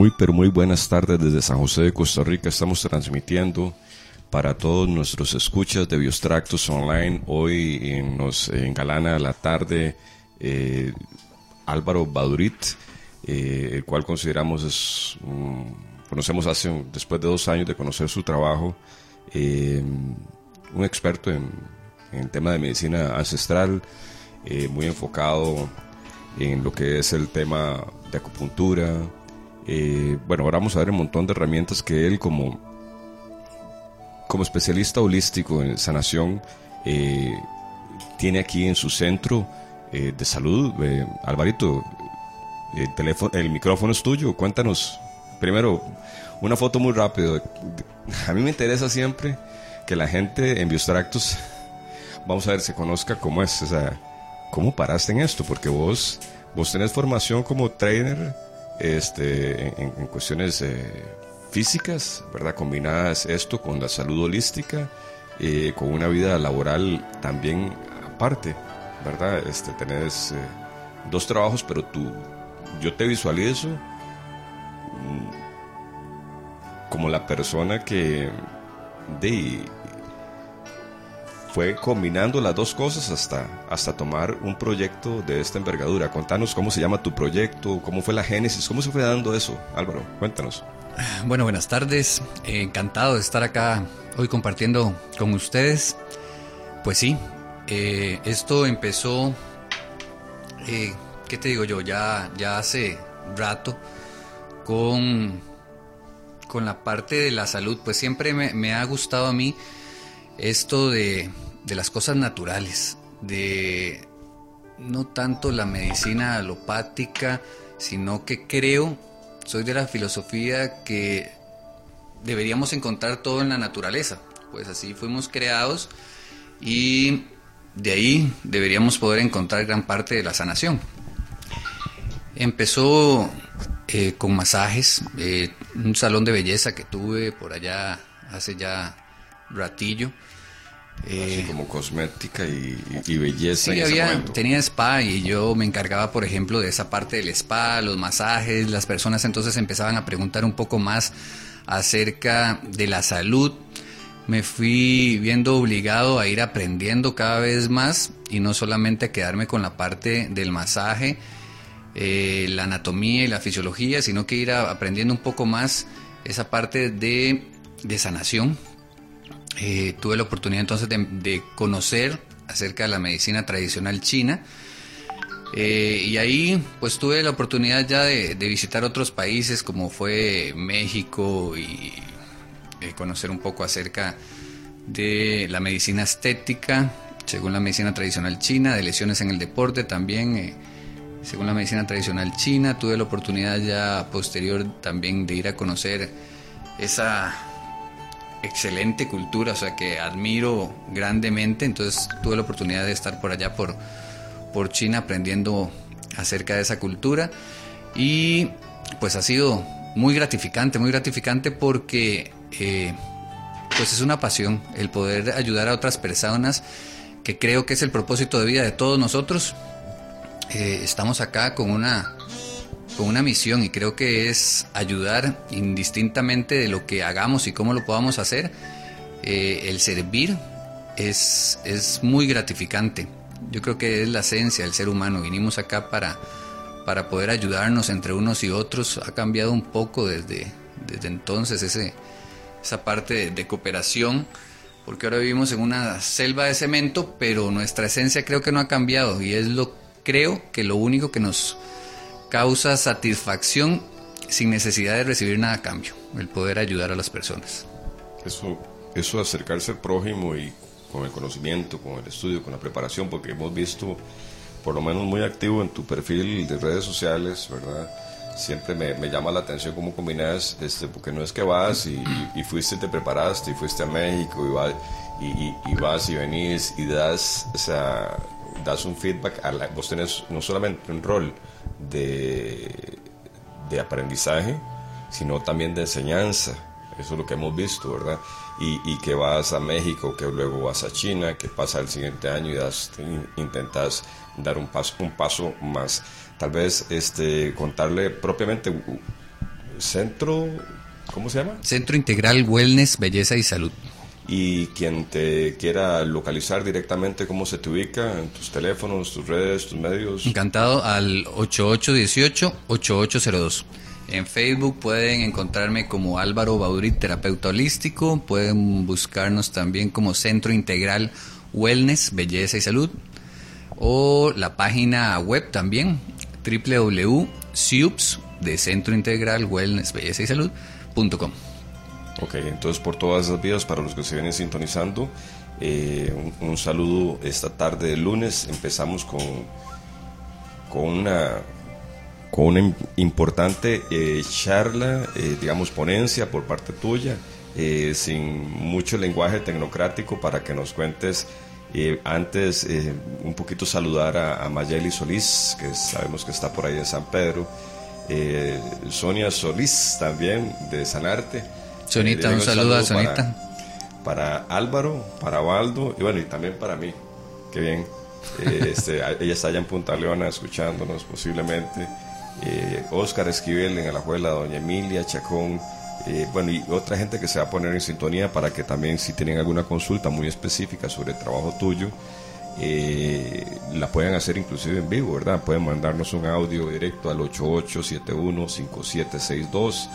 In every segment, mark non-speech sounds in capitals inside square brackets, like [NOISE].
Muy, pero muy buenas tardes desde San José de Costa Rica. Estamos transmitiendo para todos nuestros escuchas de Biostractos Online. Hoy nos engalana la tarde eh, Álvaro Badurit, eh, el cual consideramos es, conocemos hace, después de dos años de conocer su trabajo, eh, un experto en, en tema de medicina ancestral, muy enfocado en lo que es el tema de acupuntura. Eh, bueno, ahora vamos a ver un montón de herramientas que él como, como especialista holístico en sanación eh, tiene aquí en su centro eh, de salud. Alvarito, el, teléfono, el micrófono es tuyo, cuéntanos. Primero, una foto muy rápido. A mí me interesa siempre que la gente en Biostractos, vamos a ver, se conozca cómo es, cómo paraste en esto, porque vos Vos tenés formación como trainer este, en, cuestiones eh, físicas, ¿verdad? Combinadas esto con la salud holística, eh, con una vida laboral también aparte, ¿verdad? Este, tenés eh, dos trabajos, pero tú, yo te visualizo mm, como la persona que de fue combinando las dos cosas hasta, hasta tomar un proyecto de esta envergadura. Contanos cómo se llama tu proyecto, cómo fue la génesis, cómo se fue dando eso, Álvaro, cuéntanos. Bueno, buenas tardes, encantado de estar acá hoy compartiendo con ustedes. Pues sí, eh, esto empezó, eh, ¿qué te digo yo? Ya, ya hace rato con, con la parte de la salud, pues siempre me, me ha gustado a mí esto de, las cosas naturales, de no tanto la medicina alopática, sino que creo, soy de la filosofía que deberíamos encontrar todo en la naturaleza, pues así fuimos creados y de ahí deberíamos poder encontrar gran parte de la sanación. Empezó eh, con masajes, eh, un salón de belleza que tuve por allá hace ya ratillo. Así eh, como cosmética y, belleza. Sí, había, tenía spa y yo me encargaba, por ejemplo, de esa parte del spa, los masajes. Las personas entonces empezaban a preguntar un poco más acerca de la salud. Me fui viendo obligado a ir aprendiendo cada vez más y no solamente a quedarme con la parte del masaje, eh, la anatomía y la fisiología, sino que ir aprendiendo un poco más esa parte de, de sanación, eh, tuve la oportunidad entonces de, conocer acerca de la medicina tradicional china. Eh, y ahí pues tuve la oportunidad ya de, visitar otros países como fue México y eh, conocer un poco acerca de la medicina estética, según la medicina tradicional china, de lesiones en el deporte también, según la medicina tradicional china. Tuve la oportunidad ya posterior también de ir a conocer esa excelente cultura, o sea que admiro grandemente, entonces tuve la oportunidad de estar por allá por, por China aprendiendo acerca de esa cultura y pues ha sido muy gratificante, muy gratificante porque eh, pues es una pasión el poder ayudar a otras personas que creo que es el propósito de vida de todos nosotros. Eh, estamos acá con una con una misión y creo que es ayudar indistintamente de lo que hagamos y cómo lo podamos hacer. Eh, el servir es, es muy gratificante. Yo creo que es la esencia del ser humano. Vinimos acá para, para poder ayudarnos entre unos y otros. Ha cambiado un poco desde, desde entonces ese, esa parte de cooperación porque ahora vivimos en una selva de cemento, pero nuestra esencia creo que no ha cambiado y es lo creo que lo único que nos causa satisfacción sin necesidad de recibir nada a cambio, el poder ayudar a las personas. Eso, eso acercarse al prójimo y con el conocimiento, con el estudio, con la preparación, porque hemos visto, por lo menos muy activo en tu perfil de redes sociales, ¿verdad? Siempre me, me llama la atención cómo combinas, este, porque no es que vas y, y, fuiste, te preparaste y fuiste a México y, y, y, vas y venís y das, o sea, das un feedback, a la, vos tenés no solamente un rol, de, de aprendizaje, sino también de enseñanza. Eso es lo que hemos visto, ¿verdad? Y, que vas a México, que luego vas a China, que pasa el siguiente año y das, intentas dar un paso, un paso más. Tal vez este, contarle propiamente centro, ¿cómo se llama? Centro Integral Wellness, Belleza y Salud. Y quien te quiera localizar directamente, ¿cómo se te ubica? En tus teléfonos, tus redes, tus medios. Encantado al 8818-8802. En Facebook pueden encontrarme como Álvaro Baurit, terapeuta holístico. Pueden buscarnos también como Centro Integral Wellness, Belleza y Salud. O la página web también, www.siups de Centro Integral Wellness, Belleza y Salud.com. Ok, entonces por todas esas vías, para los que se vienen sintonizando, eh, un, saludo esta tarde de lunes. Empezamos con, con una con una importante eh, charla, eh, digamos ponencia por parte tuya, sin mucho lenguaje tecnocrático para que nos cuentes antes un poquito saludar a, a, Mayeli Solís, que sabemos que está por ahí en San Pedro, Sonia Solís también de Sanarte. Sonita, un, saludo, a Sonita. Para, Álvaro, para Waldo y bueno, y también para mí. Qué bien. Eh, [LAUGHS] este, ella está allá en Punta Leona escuchándonos posiblemente. Eh, Oscar Esquivel en Alajuela, Doña Emilia Chacón. Eh, bueno, y otra gente que se va a poner en sintonía para que también si tienen alguna consulta muy específica sobre el trabajo tuyo, la puedan hacer inclusive en vivo, ¿verdad? Pueden mandarnos un audio directo al 8871-5762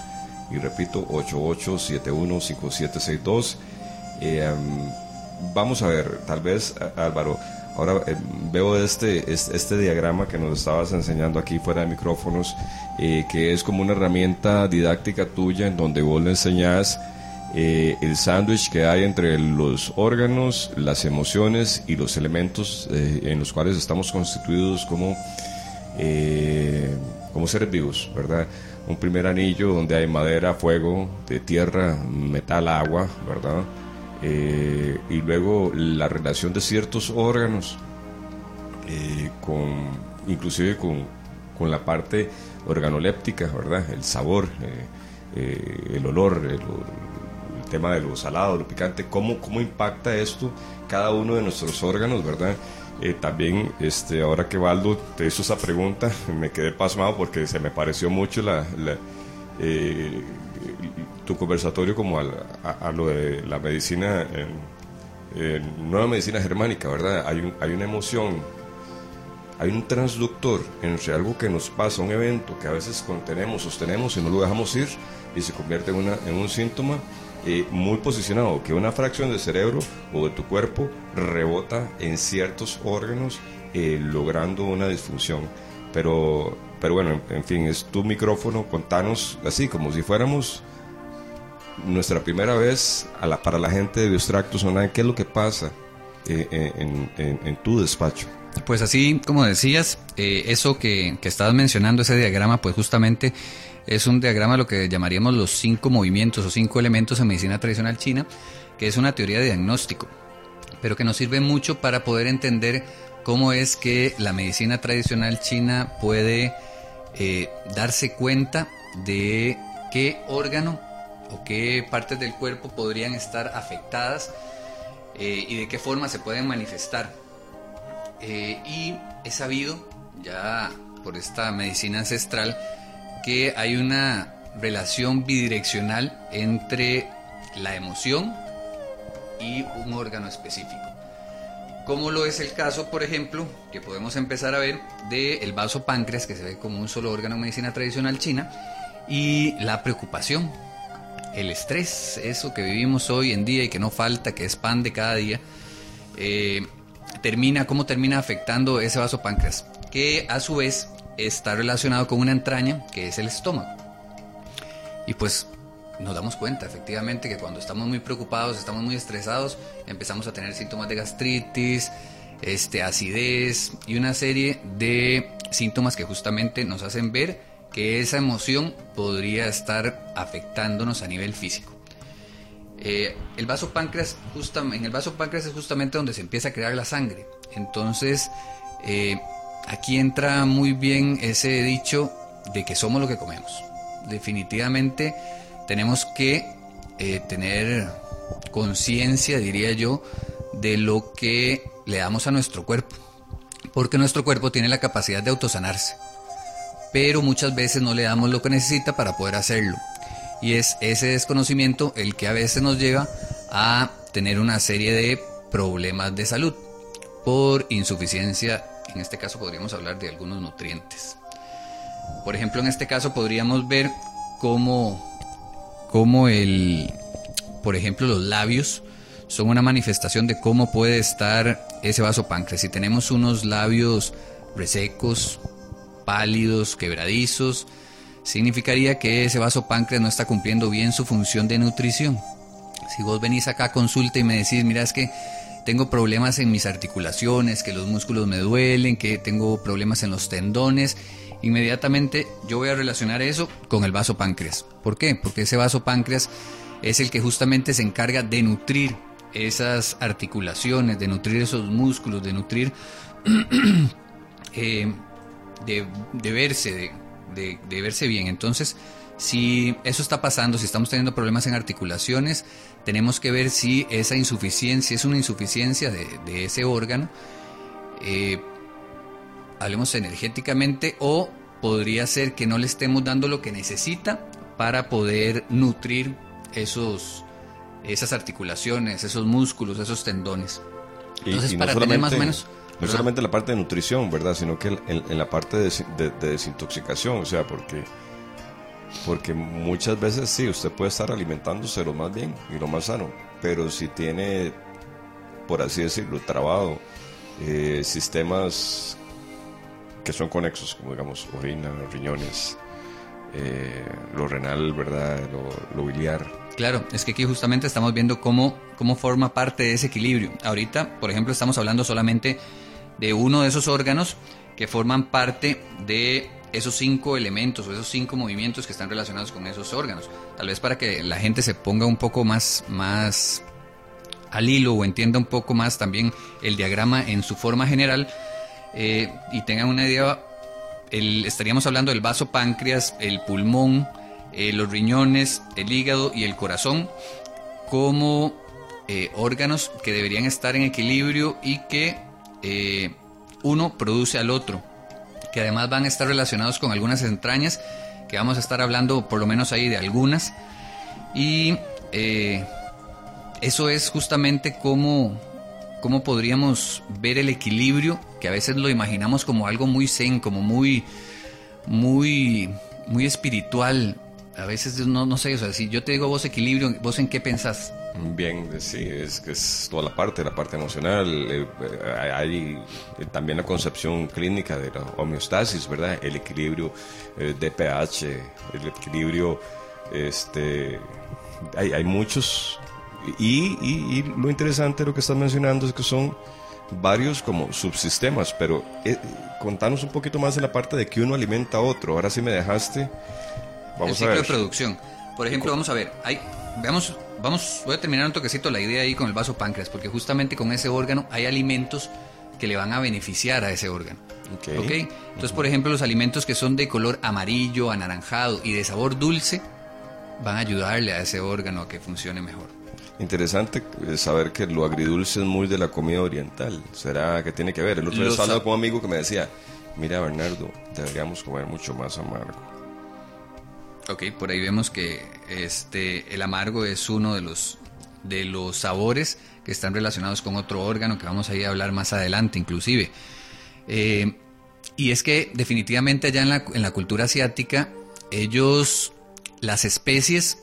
y repito, 88715762. Eh, vamos a ver, tal vez Álvaro, ahora eh, veo este, este, diagrama que nos estabas enseñando aquí fuera de micrófonos, eh, que es como una herramienta didáctica tuya en donde vos le enseñás el sándwich que hay entre los órganos, las emociones y los elementos en los cuales estamos constituidos como, como seres vivos, ¿verdad? Un primer anillo donde hay madera, fuego, de tierra, metal, agua, ¿verdad? Eh, y luego la relación de ciertos órganos, eh, con, inclusive con, con, la parte organoléptica, ¿verdad? El sabor, eh, el olor, el, tema de lo salado, lo picante, cómo, cómo impacta esto cada uno de nuestros órganos, ¿verdad? Eh, también, este, ahora que Valdo te hizo esa pregunta, me quedé pasmado porque se me pareció mucho la, eh, tu conversatorio como a, lo de la medicina, nueva medicina germánica, ¿verdad? Hay, hay una emoción, hay un transductor entre algo que nos pasa, un evento que a veces contenemos, sostenemos y no lo dejamos ir y se convierte en, una, en un síntoma eh, muy posicionado, que una fracción del cerebro o de tu cuerpo rebota en ciertos órganos eh, logrando una disfunción. Pero, pero bueno, en, fin, es tu micrófono, contanos así, como si fuéramos nuestra primera vez a la, para la gente de Biostractus Online, ¿qué es lo que pasa eh, en, tu despacho? Pues así como decías, eso que, que estabas mencionando, ese diagrama, pues justamente es un diagrama lo que llamaríamos los cinco movimientos o cinco elementos en medicina tradicional china, que es una teoría de diagnóstico, pero que nos sirve mucho para poder entender cómo es que la medicina tradicional china puede eh, darse cuenta de qué órgano o qué partes del cuerpo podrían estar afectadas eh, y de qué forma se pueden manifestar. Eh, y he sabido ya por esta medicina ancestral que hay una relación bidireccional entre la emoción y un órgano específico. Como lo es el caso, por ejemplo, que podemos empezar a ver del el vaso páncreas, que se ve como un solo órgano en medicina tradicional china, y la preocupación, el estrés, eso que vivimos hoy en día y que no falta, que es pan de cada día, eh, termina, cómo termina afectando ese vaso páncreas, que a su vez está relacionado con una entraña que es el estómago. Y pues nos damos cuenta efectivamente que cuando estamos muy preocupados, estamos muy estresados, empezamos a tener síntomas de gastritis, este, acidez y una serie de síntomas que justamente nos hacen ver que esa emoción podría estar afectándonos a nivel físico. Eh, el vaso páncreas, en el vaso páncreas es justamente donde se empieza a crear la sangre. Entonces, eh, aquí entra muy bien ese dicho de que somos lo que comemos. Definitivamente tenemos que eh, tener conciencia, diría yo, de lo que le damos a nuestro cuerpo. Porque nuestro cuerpo tiene la capacidad de autosanarse. pero muchas veces no le damos lo que necesita para poder hacerlo. Y es ese desconocimiento el que a veces nos lleva a tener una serie de problemas de salud por insuficiencia, en este caso podríamos hablar de algunos nutrientes. Por ejemplo, en este caso podríamos ver cómo, cómo el, por ejemplo, los labios son una manifestación de cómo puede estar ese vaso páncreas. Si tenemos unos labios resecos, pálidos, quebradizos, significaría que ese vaso páncreas no está cumpliendo bien su función de nutrición. Si vos venís acá a consulta y me decís, mira, es que tengo problemas en mis articulaciones, que los músculos me duelen, que tengo problemas en los tendones, inmediatamente yo voy a relacionar eso con el vaso páncreas. ¿Por qué? Porque ese vaso páncreas es el que justamente se encarga de nutrir esas articulaciones, de nutrir esos músculos, de nutrir, [CLEARS THROAT] eh, de, verse, de, de verse bien. Entonces, si eso está pasando, si estamos teniendo problemas en articulaciones, tenemos que ver si esa insuficiencia es una insuficiencia de, ese órgano, eh, hablemos energéticamente, o podría ser que no le estemos dando lo que necesita para poder nutrir esos, esas articulaciones, esos músculos, esos tendones. Entonces, para tener más o menos... No solamente la parte de nutrición, ¿verdad? Sino que en, la parte de, de desintoxicación, o sea, porque porque muchas veces sí, usted puede estar alimentándose lo más bien y lo más sano, pero si tiene, por así decirlo, trabado, eh, sistemas que son conexos, como digamos orina, riñones, eh, lo renal, ¿verdad? Lo, biliar. Claro, es que aquí justamente estamos viendo cómo, cómo forma parte de ese equilibrio. Ahorita, por ejemplo, estamos hablando solamente de uno de esos órganos que forman parte de esos cinco elementos o esos cinco movimientos que están relacionados con esos órganos. Tal vez para que la gente se ponga un poco más, más al hilo o entienda un poco más también el diagrama en su forma general eh, y tengan una idea, estaríamos hablando del vaso páncreas, el pulmón, eh, los riñones, el hígado y el corazón como eh, órganos que deberían estar en equilibrio y que uno produce al otro que además van a estar relacionados con algunas entrañas, que vamos a estar hablando por lo menos ahí de algunas. Y eh, eso es justamente cómo, cómo podríamos ver el equilibrio, que a veces lo imaginamos como algo muy zen, como muy, muy, muy espiritual. A veces no, no sé, o sea, si yo te digo vos equilibrio, ¿vos en qué pensás? Bien, sí, es que es toda la parte, la parte emocional. Eh, hay eh, también la concepción clínica de la homeostasis, ¿verdad? El equilibrio eh, de pH, el equilibrio, este, hay, hay muchos. Y, y, lo interesante de lo que estás mencionando es que son varios como subsistemas, pero contanos un poquito más de la parte de que uno alimenta a otro. Ahora sí me dejaste. Vamos el ciclo a ver. de producción. Por ejemplo, vamos a ver, hay, veamos vamos, voy a terminar un toquecito la idea ahí con el vaso páncreas, porque justamente con ese órgano hay alimentos que le van a beneficiar a ese órgano. Okay. Entonces, por ejemplo, los alimentos que son de color amarillo, anaranjado y de sabor dulce van a ayudarle a ese órgano a que funcione mejor. Interesante eh, saber que lo agridulce es muy de la comida oriental. ¿Será que tiene que ver? El otro día estaba con un amigo que me decía, mira Bernardo, deberíamos comer mucho más amargo. Ok, por ahí vemos que este, el amargo es uno de los, de los sabores que están relacionados con otro órgano que vamos a ir a hablar más adelante inclusive. Eh, y es que definitivamente allá en la, en la, cultura asiática, ellos, las especies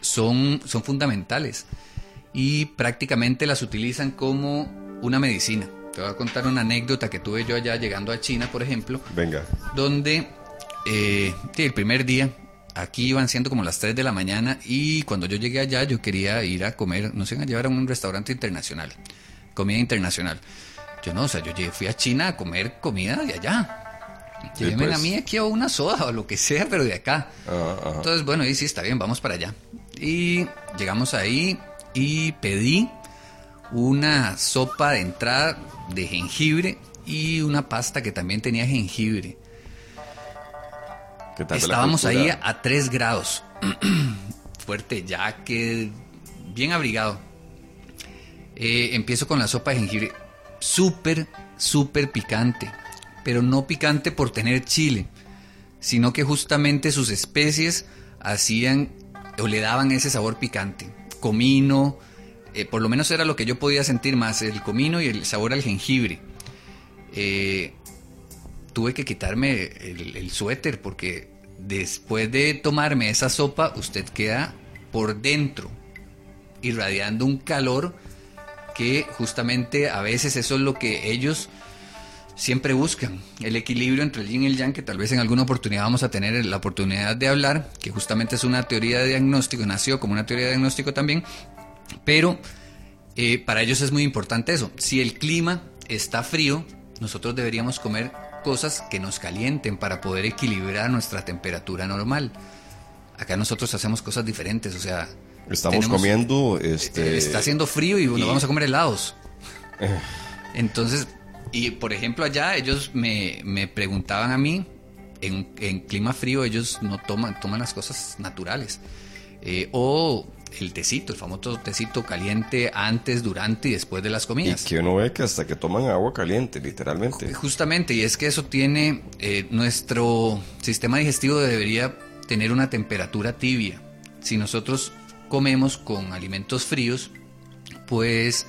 son, son fundamentales y prácticamente las utilizan como una medicina. Te voy a contar una anécdota que tuve yo allá llegando a China, por ejemplo. Venga. Donde eh, el primer día aquí iban siendo como las 3 de la mañana y cuando yo llegué allá yo quería ir a comer, no sé, a llevar a un restaurante internacional, comida internacional. Yo no, o sea, yo fui a China a comer comida de allá. Llévenme a pues. mí aquí a una soda o lo que sea, pero de acá. Entonces, bueno, y sí, está bien, vamos para allá. Y llegamos ahí y pedí una sopa de entrada de jengibre y una pasta que también tenía jengibre. Estábamos ahí a 3 grados. [CLEARS THROAT] Fuerte ya que bien abrigado. Eh, empiezo con la sopa de jengibre. Súper, súper picante. Pero no picante por tener chile, sino que justamente sus especies hacían o le daban ese sabor picante. Comino, eh, por lo menos era lo que yo podía sentir más, el comino y el sabor al jengibre. Eh, tuve que quitarme el, suéter porque después de tomarme esa sopa, usted queda por dentro, irradiando un calor que justamente a veces eso es lo que ellos siempre buscan, el equilibrio entre el yin y el yang, que tal vez en alguna oportunidad vamos a tener la oportunidad de hablar, que justamente es una teoría de diagnóstico, nació como una teoría de diagnóstico también, pero eh, para ellos es muy importante eso. Si el clima está frío, nosotros deberíamos comer cosas que nos calienten para poder equilibrar nuestra temperatura normal. Acá nosotros hacemos cosas diferentes, o sea... Estamos comiendo... Este... Está haciendo frío y, vamos a comer helados. Eh. [LAUGHS] Entonces, y por ejemplo allá ellos me, me preguntaban a mí, en, en, clima frío ellos no toman, toman las cosas naturales. Eh, o el tecito, el famoso tecito caliente antes, durante y después de las comidas. Y que uno ve que hasta que toman agua caliente, literalmente. Justamente, y es que eso tiene, eh, nuestro sistema digestivo debería tener una temperatura tibia. Si nosotros comemos con alimentos fríos, pues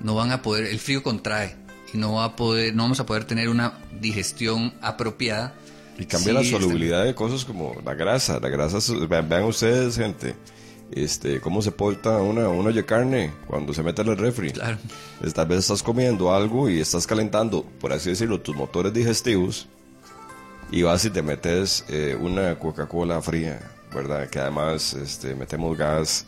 no van a poder, el frío contrae y no va a poder, no vamos a poder tener una digestión apropiada. Y cambia la solubilidad de cosas como la grasa, la grasa, vean ustedes gente, este, cómo se porta una, una de carne cuando se mete en el refri. Claro. Tal vez estás comiendo algo y estás calentando, por así decirlo, tus motores digestivos y vas y te metes eh, una Coca-Cola fría, ¿verdad? Que además este, metemos gas,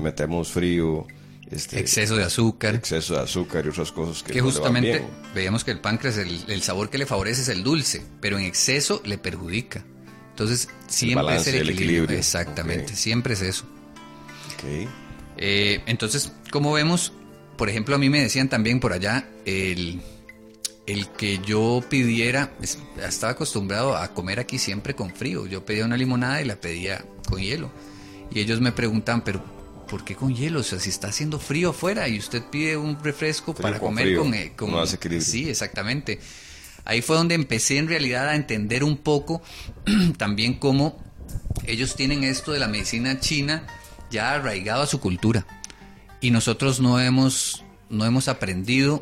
metemos frío. Este, exceso de azúcar. Exceso de azúcar y otras cosas que, que justamente veíamos que el páncreas, el, el sabor que le favorece es el dulce, pero en exceso le perjudica. Entonces, siempre es el equilibrio. Exactamente, siempre es eso. Eh, entonces, como vemos, por ejemplo, a mí me decían también por allá el, el que yo pidiera, estaba acostumbrado a comer aquí siempre con frío. Yo pedía una limonada y la pedía con hielo. Y ellos me preguntan, pero ¿por qué con hielo? O sea, si está haciendo frío afuera y usted pide un refresco para comer con, eh, con, no hace. Sí, exactamente. Ahí fue donde empecé en realidad a entender un poco [CLEARS THROAT] también cómo ellos tienen esto de la medicina china ya arraigado a su cultura. Y nosotros no hemos, no hemos aprendido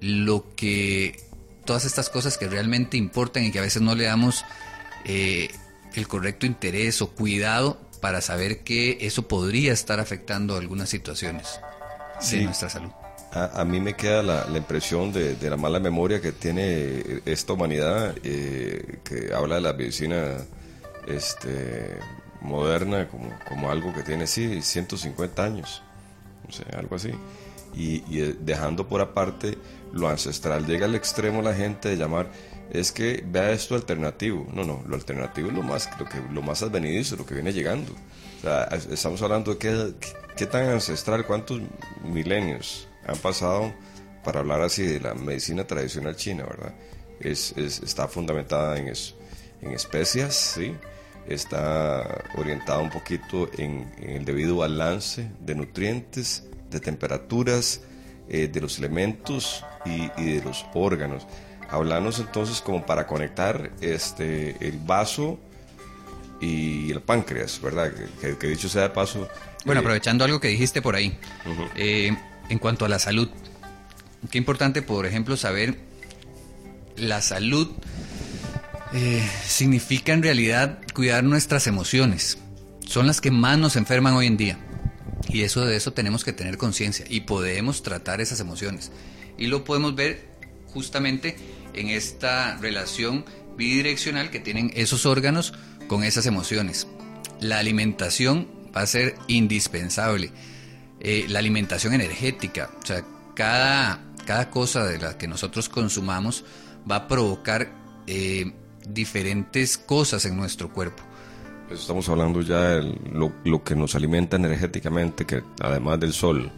lo que todas estas cosas que realmente importan y que a veces no le damos eh, el correcto interés o cuidado para saber que eso podría estar afectando algunas situaciones de nuestra salud. A, mí me queda la, impresión de, la mala memoria que tiene esta humanidad, eh, que habla de la medicina este, moderna como, como algo que tiene, sí, 150 años, no sé, algo así. Y, y, dejando por aparte lo ancestral, llega al extremo la gente de llamar, es que vea esto alternativo. No, no, lo alternativo es lo más, lo que, lo más advenidizo, lo que viene llegando. O sea, estamos hablando de qué, qué tan ancestral, cuántos milenios han pasado para hablar así de la medicina tradicional china, ¿verdad? Es, está fundamentada en eso, en especias, ¿sí? Está orientada un poquito en, el debido balance de nutrientes, de temperaturas, eh, de los elementos y, de los órganos. Hablamos entonces como para conectar este, el vaso y el páncreas, ¿verdad? Que, dicho sea de paso. Bueno, eh, aprovechando algo que dijiste por ahí, eh, en cuanto a la salud, qué importante, por ejemplo, saber la salud eh, significa en realidad cuidar nuestras emociones. Son las que más nos enferman hoy en día. Y eso de eso tenemos que tener conciencia y podemos tratar esas emociones. Y lo podemos ver justamente en esta relación bidireccional que tienen esos órganos con esas emociones. La alimentación va a ser indispensable. Eh, la alimentación energética, o sea, cada, cada cosa de la que nosotros consumamos va a provocar eh, diferentes cosas en nuestro cuerpo. Pues estamos hablando ya de lo, que nos alimenta energéticamente, que además del sol,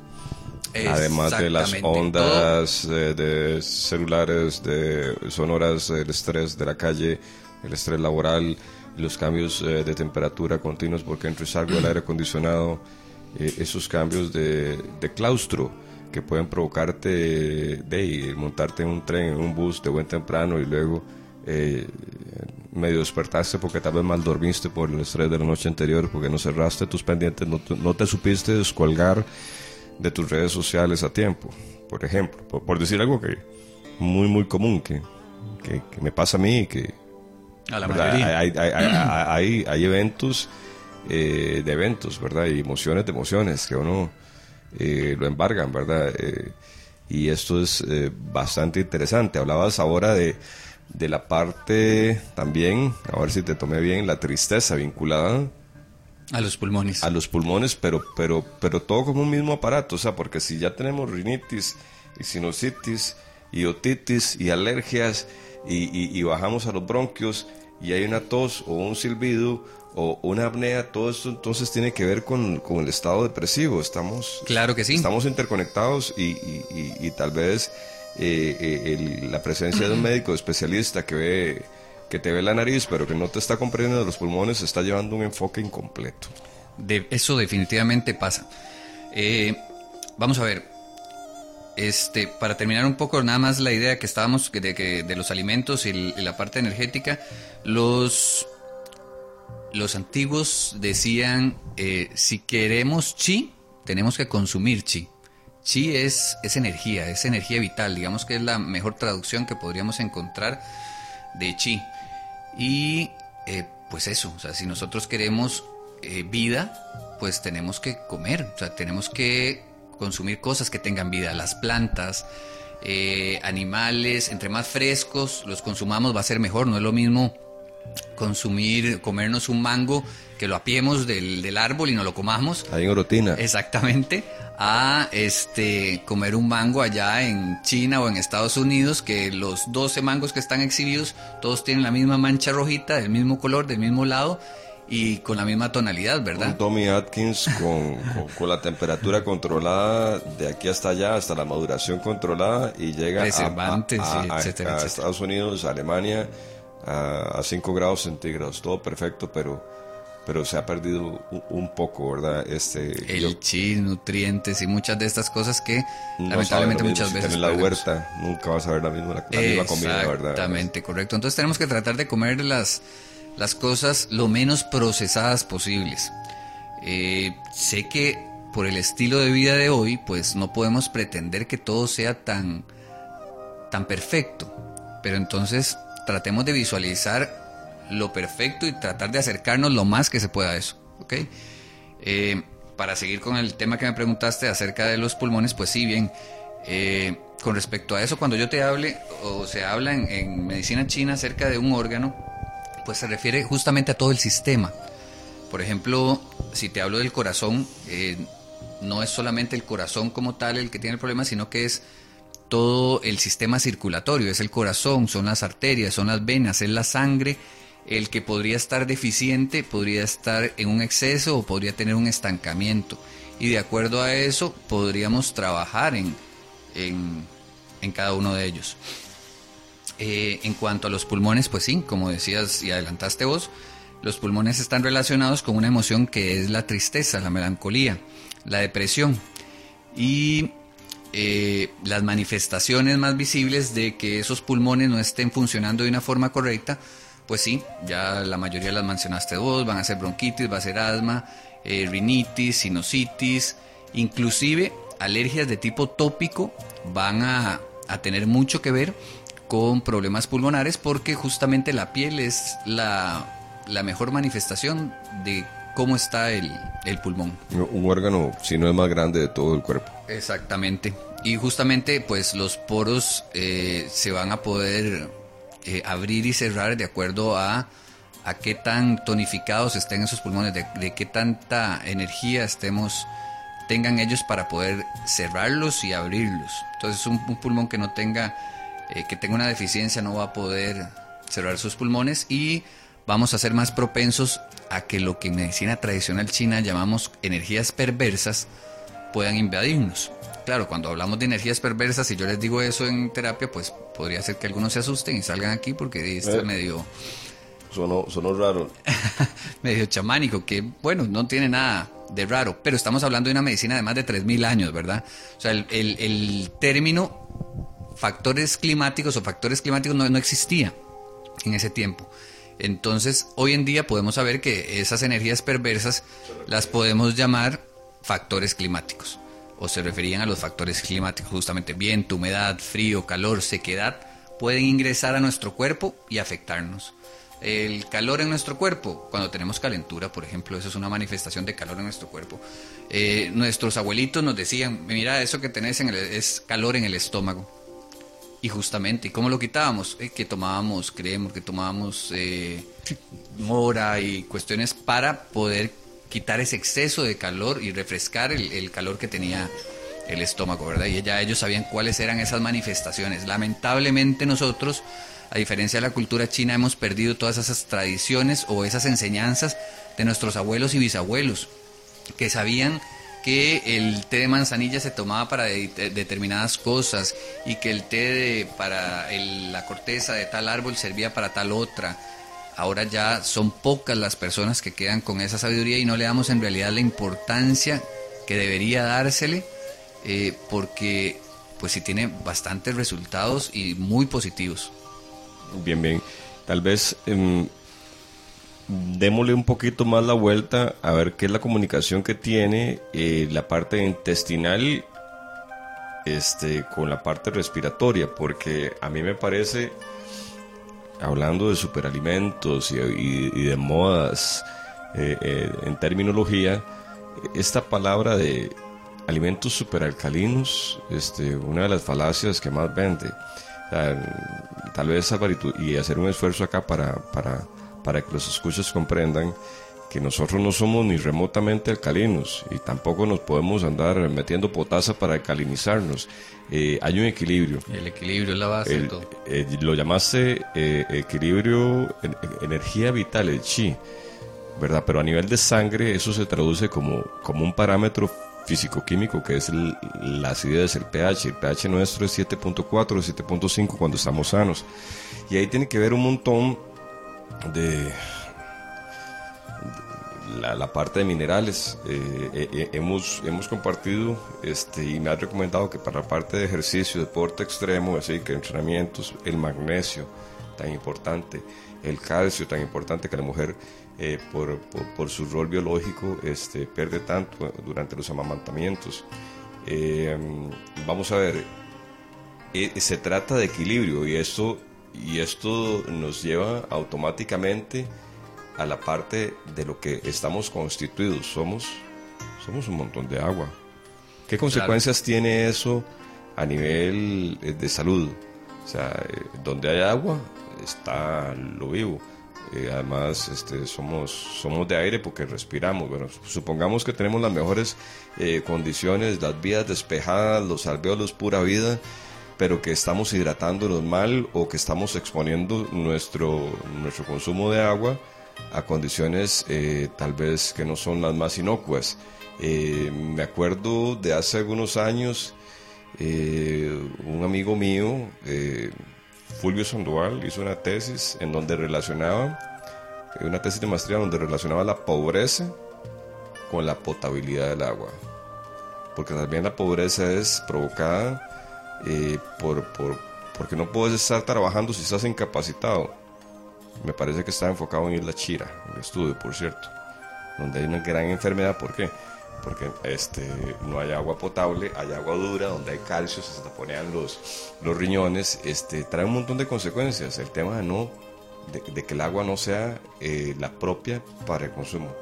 además de las ondas eh, de, celulares, de sonoras, el estrés de la calle, el estrés laboral, los cambios eh, de temperatura continuos porque entra y salgo del aire acondicionado, eh, esos cambios de, claustro que pueden provocarte de, montarte en un tren, en un bus de buen temprano y luego eh, medio despertaste porque tal vez mal dormiste por el estrés de la noche anterior, porque no cerraste tus pendientes, no te, no te supiste descolgar de tus redes sociales a tiempo, por ejemplo, por, decir algo que muy, muy común, que, que, me pasa a mí, que a la mayoría. Hay, hay, hay, eventos eh, de eventos, ¿verdad? Y emociones de emociones que uno eh, lo embargan, ¿verdad? Eh, y esto es bastante interesante. Hablabas ahora de de la parte también, a ver si te tomé bien, la tristeza vinculada a los pulmones. A los pulmones, pero, pero, pero todo como un mismo aparato, o sea, porque si ya tenemos rinitis y sinusitis y otitis y alergias y, bajamos a los bronquios y hay una tos o un silbido o una apnea, todo esto entonces tiene que ver con, el estado depresivo. Estamos, claro que sí. Estamos interconectados y, y tal vez eh, eh, la presencia de un médico especialista que ve que te ve la nariz pero que no te está comprendiendo los pulmones está llevando un enfoque incompleto. Eso definitivamente pasa. Eh, vamos a ver, este, para terminar un poco nada más la idea que estábamos de, de los alimentos y, la parte energética, los, los antiguos decían, si queremos chi, tenemos que consumir chi. Chi es, es energía, es energía vital, digamos que es la mejor traducción que podríamos encontrar de chi. Y eh, pues eso, o sea, si nosotros queremos eh, vida, pues tenemos que comer, o sea, tenemos que consumir cosas que tengan vida, las plantas, eh, animales, entre más frescos los consumamos va a ser mejor, no es lo mismo consumir, comernos un mango, que lo apiemos del, del árbol y no lo comamos. Hay en rutina. Exactamente a este comer un mango allá en China o en Estados Unidos, que los 12 mangos que están exhibidos, todos tienen la misma mancha rojita, del mismo color, del mismo lado y con la misma tonalidad, ¿verdad? Un Tommy Atkins con, con, la temperatura controlada de aquí hasta allá, hasta la maduración controlada y llega a, Estados Unidos, a Alemania, a, a 5 grados centígrados, todo perfecto, pero pero se ha perdido un, poco, ¿verdad? Este, el chi, nutrientes y muchas de estas cosas que lamentablemente muchas veces... en la huerta nunca vas a ver la misma, la, misma comida, ¿verdad? Exactamente, correcto. Entonces tenemos que tratar de comer las, las cosas lo menos procesadas posibles. Eh, sé que por el estilo de vida de hoy, pues no podemos pretender que todo sea tan, tan perfecto. Pero entonces tratemos de visualizar lo perfecto y tratar de acercarnos lo más que se pueda a eso. ¿ok? Eh, para seguir con el tema que me preguntaste acerca de los pulmones, pues sí, bien. Eh, con respecto a eso, cuando yo te hable o se habla en, medicina china acerca de un órgano, pues se refiere justamente a todo el sistema. Por ejemplo, si te hablo del corazón, eh, no es solamente el corazón como tal el que tiene el problema, sino que es todo el sistema circulatorio, es el corazón, son las arterias, son las venas, es la sangre el que podría estar deficiente podría estar en un exceso o podría tener un estancamiento. Y de acuerdo a eso podríamos trabajar en, en, cada uno de ellos. Eh, en cuanto a los pulmones, pues sí, como decías y adelantaste vos, los pulmones están relacionados con una emoción que es la tristeza, la melancolía, la depresión. Y eh, las manifestaciones más visibles de que esos pulmones no estén funcionando de una forma correcta pues sí, ya la mayoría las mencionaste vos, van a ser bronquitis, va a ser asma, eh, rinitis, sinusitis, inclusive alergias de tipo tópico van a, tener mucho que ver con problemas pulmonares porque justamente la piel es la, mejor manifestación de cómo está el, pulmón. Un órgano, si no es más grande de todo el cuerpo. Exactamente. Y justamente pues los poros eh, se van a poder eh, abrir y cerrar de acuerdo a, a qué tan tonificados estén esos pulmones, de, qué tanta energía estemos tengan ellos para poder cerrarlos y abrirlos. Entonces un, pulmón que no tenga eh, que tenga una deficiencia no va a poder cerrar sus pulmones y vamos a ser más propensos a que lo que en medicina tradicional china llamamos energías perversas puedan invadirnos. Claro, cuando hablamos de energías perversas, si yo les digo eso en terapia, pues podría ser que algunos se asusten y salgan aquí porque está eh, medio... Sonó, sonó raro. [LAUGHS] medio chamánico, que bueno, no tiene nada de raro, pero estamos hablando de una medicina de más de 3.000 años, ¿verdad? O sea, el, el, término factores climáticos o factores climáticos no, no existía en ese tiempo. Entonces, hoy en día podemos saber que esas energías perversas las podemos llamar factores climáticos, o se referían a los factores climáticos, justamente viento, humedad, frío, calor, sequedad, pueden ingresar a nuestro cuerpo y afectarnos. El calor en nuestro cuerpo, cuando tenemos calentura, por ejemplo, eso es una manifestación de calor en nuestro cuerpo. Eh, nuestros abuelitos nos decían, mira, eso que tenés en el, es calor en el estómago. Y justamente, ¿y cómo lo quitábamos? Eh, que tomábamos, creemos que tomábamos eh, mora y cuestiones para poder quitar ese exceso de calor y refrescar el, calor que tenía el estómago, ¿verdad? Y ya ellos sabían cuáles eran esas manifestaciones. Lamentablemente nosotros, a diferencia de la cultura china, hemos perdido todas esas tradiciones o esas enseñanzas de nuestros abuelos y bisabuelos, que sabían que el té de manzanilla se tomaba para determinadas cosas y que el té de, para la corteza de tal árbol servía para tal otra. Ahora ya son pocas las personas que quedan con esa sabiduría y no le damos en realidad la importancia que debería dársele eh, porque pues sí tiene bastantes resultados y muy positivos. Bien, bien. Tal vez em, démosle un poquito más la vuelta a ver qué es la comunicación que tiene eh, la parte intestinal este, con la parte respiratoria, porque a mí me parece, hablando de superalimentos y, de modas eh, eh, en terminología, esta palabra de alimentos superalcalinos, este, una de las falacias que más vende. tal vez y hacer un esfuerzo acá para, para para que los escuchas comprendan que nosotros no somos ni remotamente alcalinos y tampoco nos podemos andar metiendo potasa para alcalinizarnos. Eh, hay un equilibrio. El equilibrio es la base de todo. Eh, lo llamaste eh, equilibrio, energía vital, el chi, ¿verdad? Pero a nivel de sangre eso se traduce como, como un parámetro físico-químico que es la acidez, el pH. El pH nuestro es 7.4, 7.5 cuando estamos sanos. Y ahí tiene que ver un montón de la, parte de minerales. Eh, eh, eh, hemos, hemos compartido este, y me ha recomendado que para la parte de ejercicio, deporte extremo, así que entrenamientos, el magnesio tan importante, el calcio tan importante que la mujer por, por, su rol biológico este, pierde tanto durante los amamantamientos. vamos a ver, se trata de equilibrio y esto y esto nos lleva automáticamente a la parte de lo que estamos constituidos. Somos, somos un montón de agua. ¿Qué consecuencias tiene eso a nivel eh, de salud? O sea, eh, donde hay agua está lo vivo. Eh, además, este, somos, somos de aire porque respiramos. Bueno, supongamos que tenemos las mejores condiciones, las vías despejadas, los alveolos pura vida pero que estamos hidratándonos mal o que estamos exponiendo nuestro, nuestro consumo de agua a condiciones eh, tal vez que no son las más inocuas. Eh, me acuerdo de hace algunos años, eh, un amigo mío, Fulvio Sandoval, hizo una tesis en donde relacionaba, una tesis de maestría donde relacionaba la pobreza con la potabilidad del agua. Porque también la pobreza es provocada eh, por, porque no puedes estar trabajando si estás incapacitado. Me parece que está enfocado en la Chira, el estudio, por cierto, donde hay una gran enfermedad. ¿Por qué? Porque este, no hay agua potable, hay agua dura, donde hay calcio, se taponean los, los riñones, este, trae un montón de consecuencias. El tema de, no, de, que el agua no sea eh, la propia para el consumo.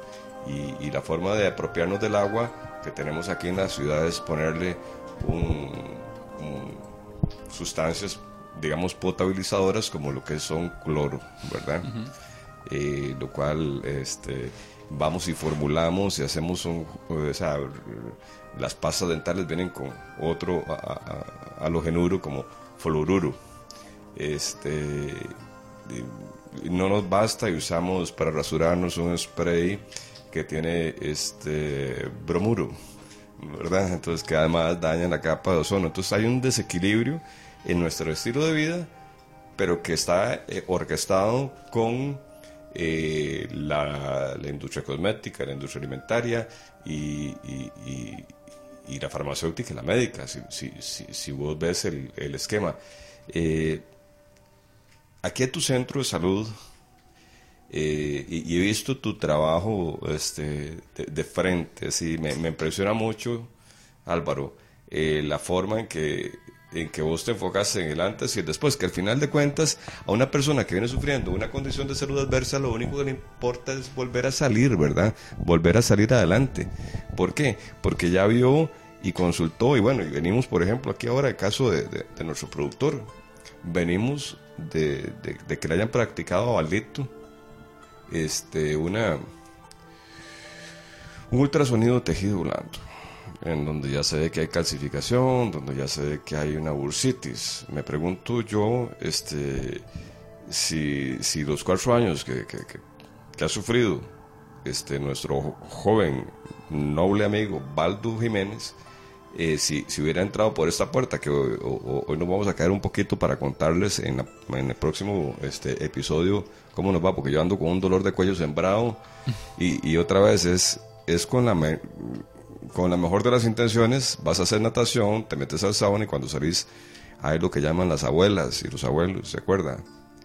Y, y la forma de apropiarnos del agua que tenemos aquí en la ciudad es ponerle un, sustancias, digamos, potabilizadoras como lo que son cloro, ¿verdad? Eh, lo cual este, vamos y formulamos y hacemos un, o sea, las pastas dentales vienen con otro halogenuro como fluoruro. Este, no nos basta y usamos para rasurarnos un spray que tiene este bromuro ¿verdad? Entonces que además daña la capa de ozono. Entonces hay un desequilibrio en nuestro estilo de vida, pero que está eh, orquestado con eh, la, industria cosmética, la industria alimentaria y, la farmacéutica y la médica, si, vos ves el, esquema. Eh, aquí en tu centro de salud y, he visto tu trabajo este, de, frente, sí, me, impresiona mucho, Álvaro, la forma en que, en que vos te enfocas en el antes y el después, que al final de cuentas a una persona que viene sufriendo una condición de salud adversa lo único que le importa es volver a salir, ¿verdad? Volver a salir adelante. ¿Por qué? Porque ya vio y consultó y bueno, y venimos por ejemplo aquí ahora el caso de, nuestro productor, venimos de, que le hayan practicado a este, una, un ultrasonido tejido blando, en donde ya se ve que hay calcificación, donde ya se ve que hay una bursitis. Me pregunto yo, este, si, si los cuatro años que, que, ha sufrido este, nuestro joven, noble amigo Baldo Jiménez, eh, si, si, hubiera entrado por esta puerta, que hoy, nos vamos a caer un poquito para contarles en, en, el próximo este, episodio cómo nos va, porque yo ando con un dolor de cuello sembrado [LAUGHS] y, y otra vez es, es con, la con la mejor de las intenciones, vas a hacer natación, te metes al sauna y cuando salís hay lo que llaman las abuelas y los abuelos, ¿se acuerda?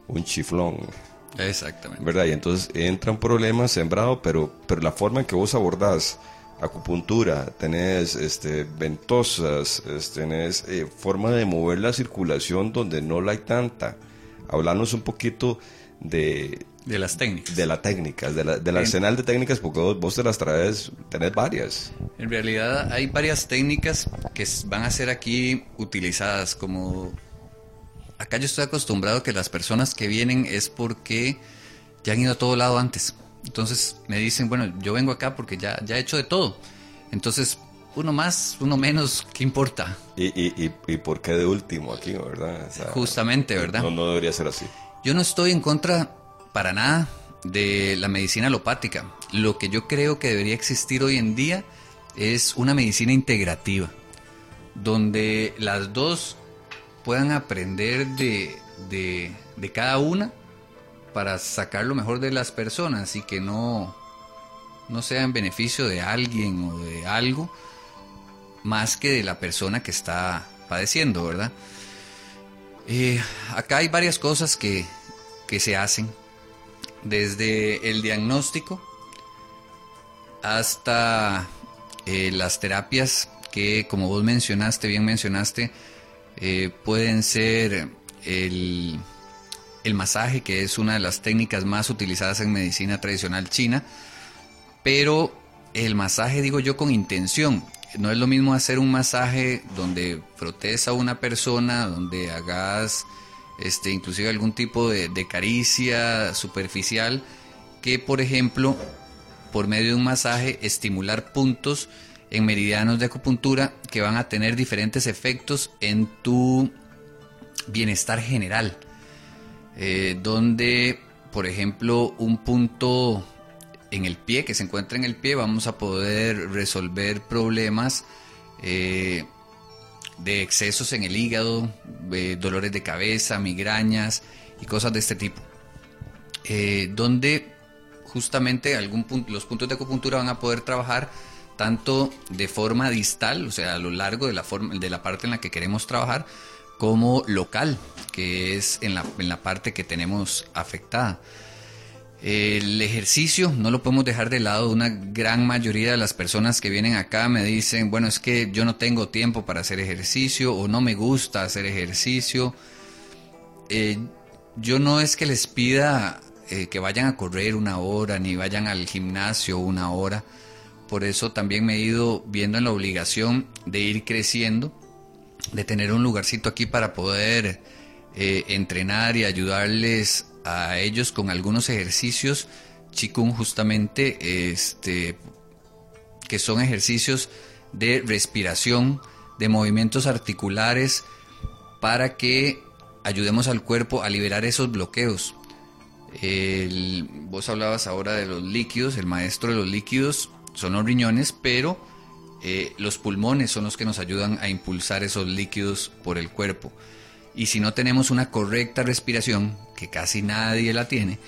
Un chiflón. Exactamente. ¿Verdad? Y entonces entra un problema sembrado, pero, pero la forma en que vos abordás acupuntura, tenés este, ventosas, tenés eh, forma de mover la circulación donde no la hay tanta. Hablarnos un poquito de... De las técnicas. De las técnicas, de la, del arsenal de técnicas, porque vos, te las traes, tenés varias. En realidad hay varias técnicas que van a ser aquí utilizadas como... Acá yo estoy acostumbrado que las personas que vienen es porque ya han ido a todo lado antes. Entonces me dicen, bueno, yo vengo acá porque ya, ya he hecho de todo. Entonces, uno más, uno menos, ¿qué importa? ¿Y, y, y, por qué de último aquí, verdad? Justamente, ¿verdad? No, no debería ser así. Yo no estoy en contra para nada de la medicina alopática. Lo que yo creo que debería existir hoy en día es una medicina integrativa, donde las dos puedan aprender de, de, cada una para sacar lo mejor de las personas y que no, no sea en beneficio de alguien o de algo más que de la persona que está padeciendo, ¿verdad? Eh, acá hay varias cosas que, que se hacen, desde el diagnóstico hasta eh, las terapias que, como vos mencionaste, bien mencionaste, eh, pueden ser el el masaje, que es una de las técnicas más utilizadas en medicina tradicional china, pero el masaje digo yo con intención. No es lo mismo hacer un masaje donde frotes a una persona, donde hagas este, inclusive algún tipo de, caricia superficial, que por ejemplo, por medio de un masaje, estimular puntos en meridianos de acupuntura que van a tener diferentes efectos en tu bienestar general. Eh, donde, por ejemplo, un punto en el pie, que se encuentra en el pie, vamos a poder resolver problemas eh, de excesos en el hígado, eh, dolores de cabeza, migrañas y cosas de este tipo. donde justamente algún los puntos de acupuntura van a poder trabajar tanto de forma distal, o sea, a lo largo de la, forma, de la parte en la que queremos trabajar, como local, que es en la, en la parte que tenemos afectada. El ejercicio no lo podemos dejar de lado. Una gran mayoría de las personas que vienen acá me dicen, bueno, es que yo no tengo tiempo para hacer ejercicio o no me gusta hacer ejercicio. Eh, yo no es que les pida eh, que vayan a correr una hora ni vayan al gimnasio una hora. Por eso también me he ido viendo en la obligación de ir creciendo de tener un lugarcito aquí para poder eh, entrenar y ayudarles a ellos con algunos ejercicios chikung justamente este que son ejercicios de respiración de movimientos articulares para que ayudemos al cuerpo a liberar esos bloqueos vos hablabas ahora de los líquidos el maestro de los líquidos son los riñones pero eh, los pulmones son los que nos ayudan a impulsar esos líquidos por el cuerpo. Y si no tenemos una correcta respiración, que casi nadie la tiene,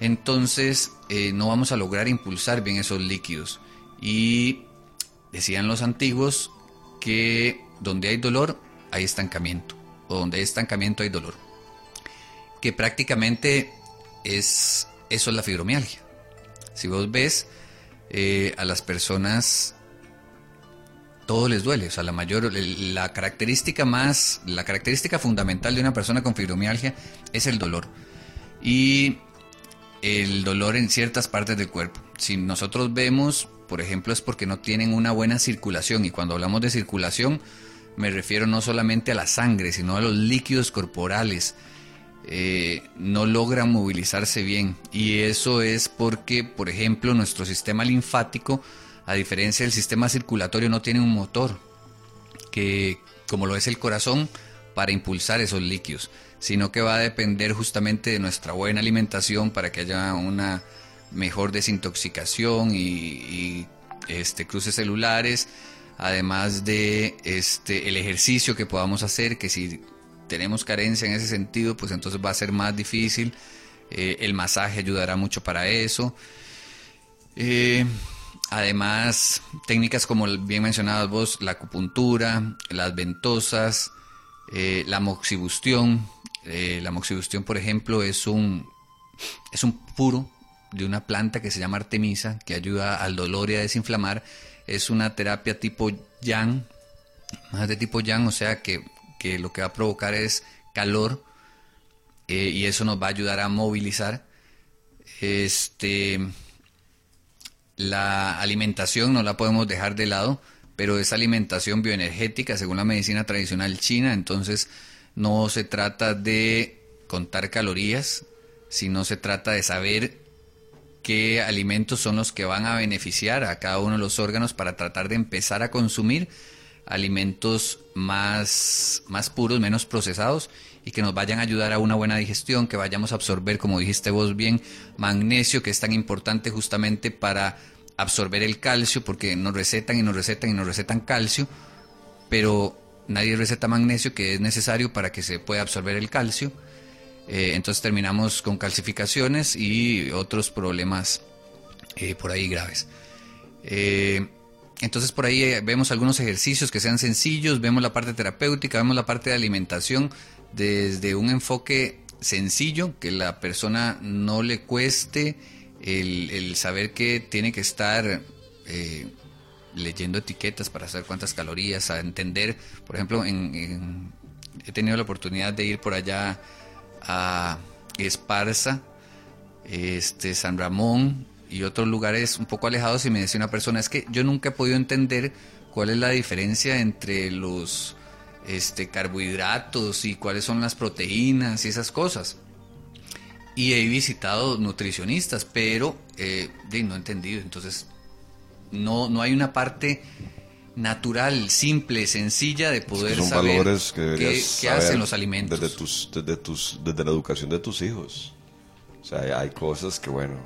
entonces eh, no vamos a lograr impulsar bien esos líquidos. Y decían los antiguos que donde hay dolor hay estancamiento, o donde hay estancamiento hay dolor. Que prácticamente es eso es la fibromialgia. Si vos ves eh, a las personas, todo les duele. O sea, la mayor, la característica más, la característica fundamental de una persona con fibromialgia es el dolor. Y el dolor en ciertas partes del cuerpo. Si nosotros vemos, por ejemplo, es porque no tienen una buena circulación. Y cuando hablamos de circulación, me refiero no solamente a la sangre, sino a los líquidos corporales. Eh, no logran movilizarse bien. Y eso es porque, por ejemplo, nuestro sistema linfático, a diferencia del sistema circulatorio, no tiene un motor, que como lo es el corazón, para impulsar esos líquidos, sino que va a depender justamente de nuestra buena alimentación para que haya una mejor desintoxicación y, este, cruces celulares, además de este, el ejercicio que podamos hacer, que si tenemos carencia en ese sentido, pues entonces va a ser más difícil. Eh, el masaje ayudará mucho para eso. Eh, además, técnicas como bien mencionadas vos, la acupuntura, las ventosas, eh, la moxibustión. la moxibustión, por ejemplo, es un, es un puro de una planta que se llama artemisa, que ayuda al dolor y a desinflamar. Es una terapia tipo yang, más de tipo yang, o sea que que lo que va a provocar es calor eh, y eso nos va a ayudar a movilizar. Este, la alimentación no la podemos dejar de lado, pero es alimentación bioenergética según la medicina tradicional china, entonces no se trata de contar calorías, sino se trata de saber qué alimentos son los que van a beneficiar a cada uno de los órganos para tratar de empezar a consumir alimentos más, más puros, menos procesados y que nos vayan a ayudar a una buena digestión, que vayamos a absorber, como dijiste vos bien, magnesio, que es tan importante justamente para absorber el calcio, porque nos recetan y nos recetan y nos recetan calcio, pero nadie receta magnesio, que es necesario para que se pueda absorber el calcio. Eh, entonces terminamos con calcificaciones y otros problemas eh, por ahí graves. Eh, entonces por ahí vemos algunos ejercicios que sean sencillos, vemos la parte terapéutica, vemos la parte de alimentación desde un enfoque sencillo, que la persona no le cueste el, saber que tiene que estar eh, leyendo etiquetas para saber cuántas calorías, a entender, por ejemplo, he tenido la oportunidad de ir por allá a Esparza, este, San Ramón, y otros lugares un poco alejados y me decía una persona, es que yo nunca he podido entender cuál es la diferencia entre los este, carbohidratos y cuáles son las proteínas y esas cosas. Y he visitado nutricionistas, pero eh, no he entendido. Entonces, no, no hay una parte natural, simple, sencilla de poder son saber valores que qué, hacen los alimentos. Desde, tus, desde, tus, desde la educación de tus hijos. O sea, hay cosas que, bueno,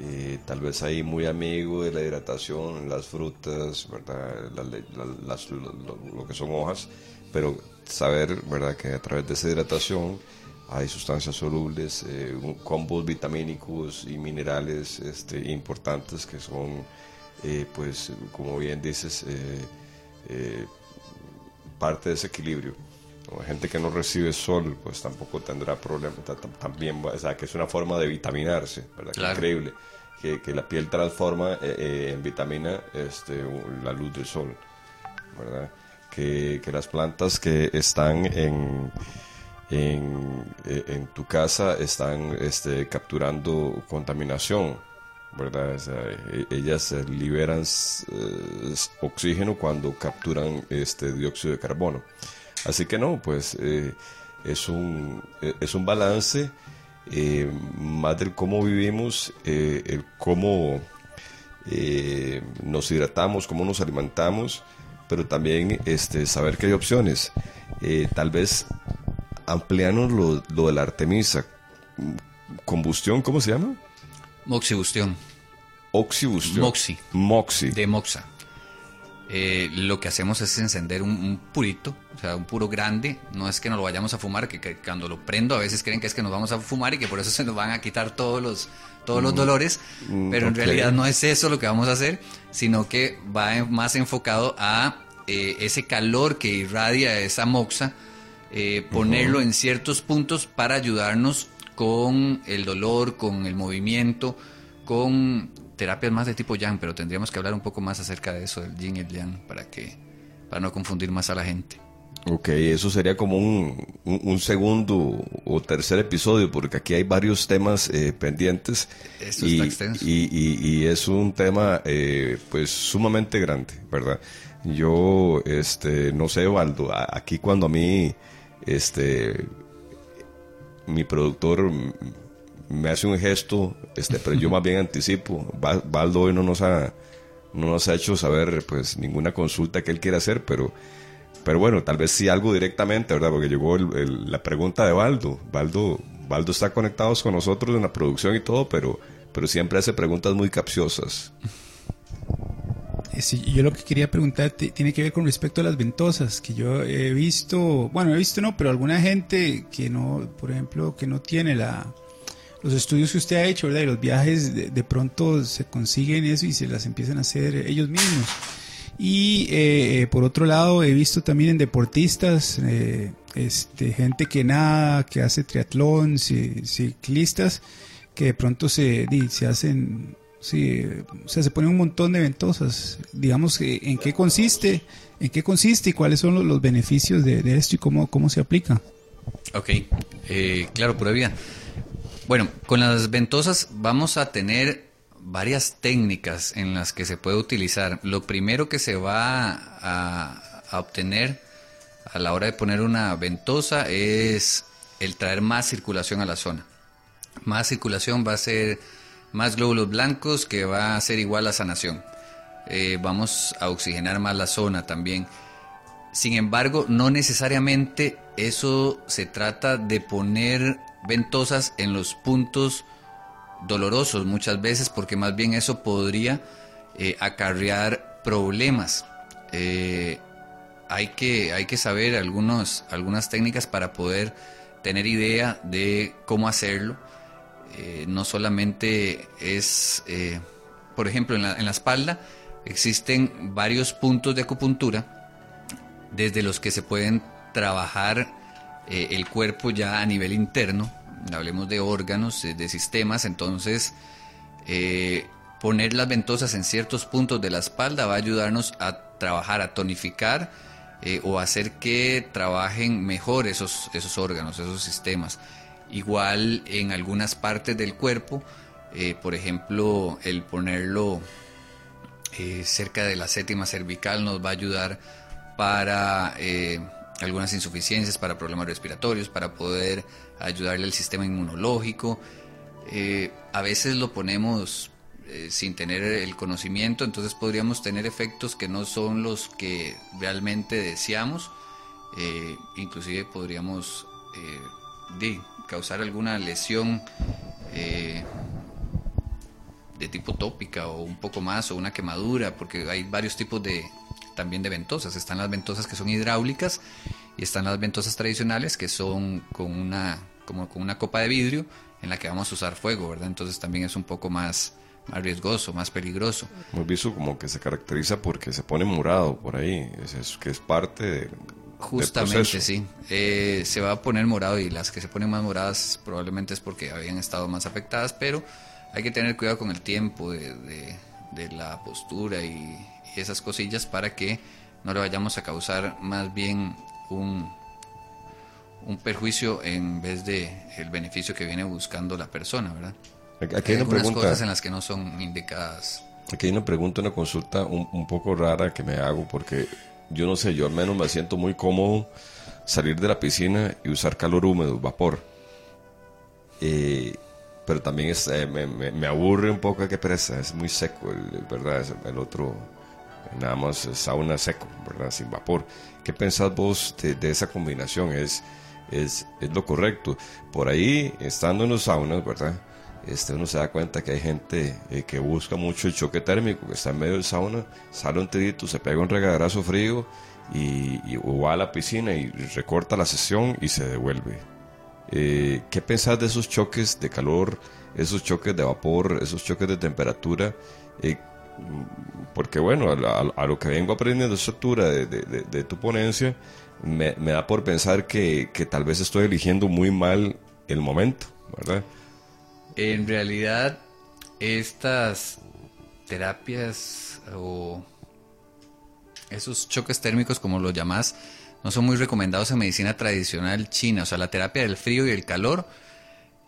eh, tal vez ahí muy amigo de la hidratación, las frutas, ¿verdad? lo, que son hojas, pero saber ¿verdad? que a través de esa hidratación hay sustancias solubles, eh, combos vitamínicos y minerales este, importantes que son, eh, pues, como bien dices, parte de ese equilibrio. Gente que no recibe sol, pues tampoco tendrá problemas. También, o sea, que es una forma de vitaminarse, ¿verdad? increíble. Que, que, la piel transforma eh, eh, en vitamina este, la luz del sol, ¿verdad? Que, las plantas que están en, eh, en, tu casa están este, capturando contaminación, ¿verdad? E, ellas liberan oxígeno cuando capturan este dióxido de carbono. Así que no, pues eh, es, un, eh, es un balance eh, más del cómo vivimos, el cómo nos hidratamos, cómo nos alimentamos, pero también este, saber que hay opciones. tal vez ampliarnos lo, lo de la Artemisa. ¿Combustión, cómo se llama? Moxibustión. Oxibustión. Moxi. Moxi. De moxa. Eh, lo que hacemos es encender un, purito, o sea, un puro grande. No es que nos lo vayamos a fumar, que, cuando lo prendo a veces creen que es que nos vamos a fumar y que por eso se nos van a quitar todos los, todos los mm, dolores, mm, pero en realidad no es eso lo que vamos a hacer, sino que va más enfocado a eh, ese calor que irradia esa moxa, eh, ponerlo en ciertos puntos para ayudarnos con el dolor, con el movimiento, con terapias más de tipo yang, pero tendríamos que hablar un poco más acerca de eso, del yin y el yang, para, que, para no confundir más a la gente. Ok, eso sería como un, segundo o tercer episodio, porque aquí hay varios temas eh, pendientes. Esto y, está extenso. Y, es un tema eh, pues sumamente grande, ¿verdad? Yo, este, no sé, Valdo, aquí cuando a mí, este, mi productor me hace un gesto, este, pero yo más bien anticipo. Valdo hoy no nos ha, no nos ha hecho saber, pues, ninguna consulta que él quiera hacer, pero pero bueno, tal vez sí algo directamente, ¿verdad? Porque llegó la pregunta de Baldo. Baldo. Baldo está conectado con nosotros en la producción y todo, pero, pero siempre hace preguntas muy capciosas. Eh, sí, yo lo que quería preguntarte tiene que ver con respecto a las ventosas, que yo he visto, bueno, he visto no, pero alguna gente que no, por ejemplo, que no tiene la, los estudios que usted ha hecho, ¿verdad? Y los viajes de, de pronto se consiguen eso y se las empiezan a hacer ellos mismos. Y eh, eh, por otro lado, he visto también en deportistas, eh, este, gente que nada, que hace triatlón, ciclistas, que de pronto se, se hacen, sí, o sea, se ponen un montón de ventosas. Digamos, ¿en qué consiste? ¿En qué consiste y cuáles son los, beneficios de, esto y cómo, cómo se aplica? Ok, claro, pura vida. Bueno, con las ventosas vamos a tener varias técnicas en las que se puede utilizar. Lo primero que se va a, obtener a la hora de poner una ventosa es el traer más circulación a la zona. Más circulación va a ser más glóbulos blancos que va a ser igual a sanación. Eh, vamos a oxigenar más la zona también. Sin embargo, no necesariamente eso se trata de poner ventosas en los puntos dolorosos muchas veces porque más bien eso podría eh, acarrear problemas. Eh, hay, que, hay que saber algunos, algunas técnicas para poder tener idea de cómo hacerlo. Eh, no solamente es, por ejemplo, en la, en la espalda existen varios puntos de acupuntura desde los que se pueden trabajar el cuerpo ya a nivel interno hablemos de órganos, eh, de sistemas, entonces eh, poner las ventosas en ciertos puntos de la espalda va a ayudarnos a trabajar, a tonificar eh, o hacer que trabajen mejor esos, esos órganos, esos sistemas. Igual en algunas partes del cuerpo, por ejemplo, el ponerlo cerca de la séptima cervical nos va a ayudar para algunas insuficiencias, para problemas respiratorios, para poder ayudarle al sistema inmunológico. Eh, a veces lo ponemos eh, sin tener el conocimiento, entonces podríamos tener efectos que no son los que realmente deseamos. Eh, inclusive podríamos causar alguna lesión de tipo tópica o un poco más o una quemadura, porque hay varios tipos de también de ventosas. Están las ventosas que son hidráulicas y están las ventosas tradicionales que son con una, como con una copa de vidrio en la que vamos a usar fuego, ¿verdad? Entonces también es un poco más, más riesgoso, más peligroso. Hemos visto como que se caracteriza porque se pone morado por ahí, es, que es parte de, Justamente, sí. Eh, se va a poner morado y las que se ponen más moradas probablemente es porque habían estado más afectadas, pero hay que tener cuidado con el tiempo de, de, la postura y, esas cosillas para que no le vayamos a causar más bien un, un perjuicio en vez de el beneficio que viene buscando la persona, ¿verdad? Aquí hay, una cosas en las que no son indicadas. Aquí hay una pregunta, una consulta un, poco rara que me hago porque yo no sé, yo al menos me siento muy cómodo salir de la piscina y usar calor húmedo, vapor. Eh, pero también es, eh, me, aburre un poco que pereza, es muy seco, el, ¿verdad? El otro, nada más sauna seco, ¿verdad? Sin vapor. ¿Qué pensás vos de, esa combinación? ¿Es, es, es, lo correcto? Por ahí, estando en los saunas, ¿verdad? Este, uno se da cuenta que hay gente eh, que busca mucho el choque térmico, que está en medio del sauna, sale un tirito, se pega un regaderazo frío y, va a la piscina y recorta la sesión y se devuelve. Eh, ¿Qué pensás de esos choques de calor, esos choques de vapor, esos choques de temperatura? Eh, porque bueno, a, lo que vengo aprendiendo de estructura de, tu ponencia, me, da por pensar que, tal vez estoy eligiendo muy mal el momento. ¿verdad? En realidad, estas terapias o esos choques térmicos, como los llamás, no son muy recomendados en medicina tradicional china. O sea, la terapia del frío y el calor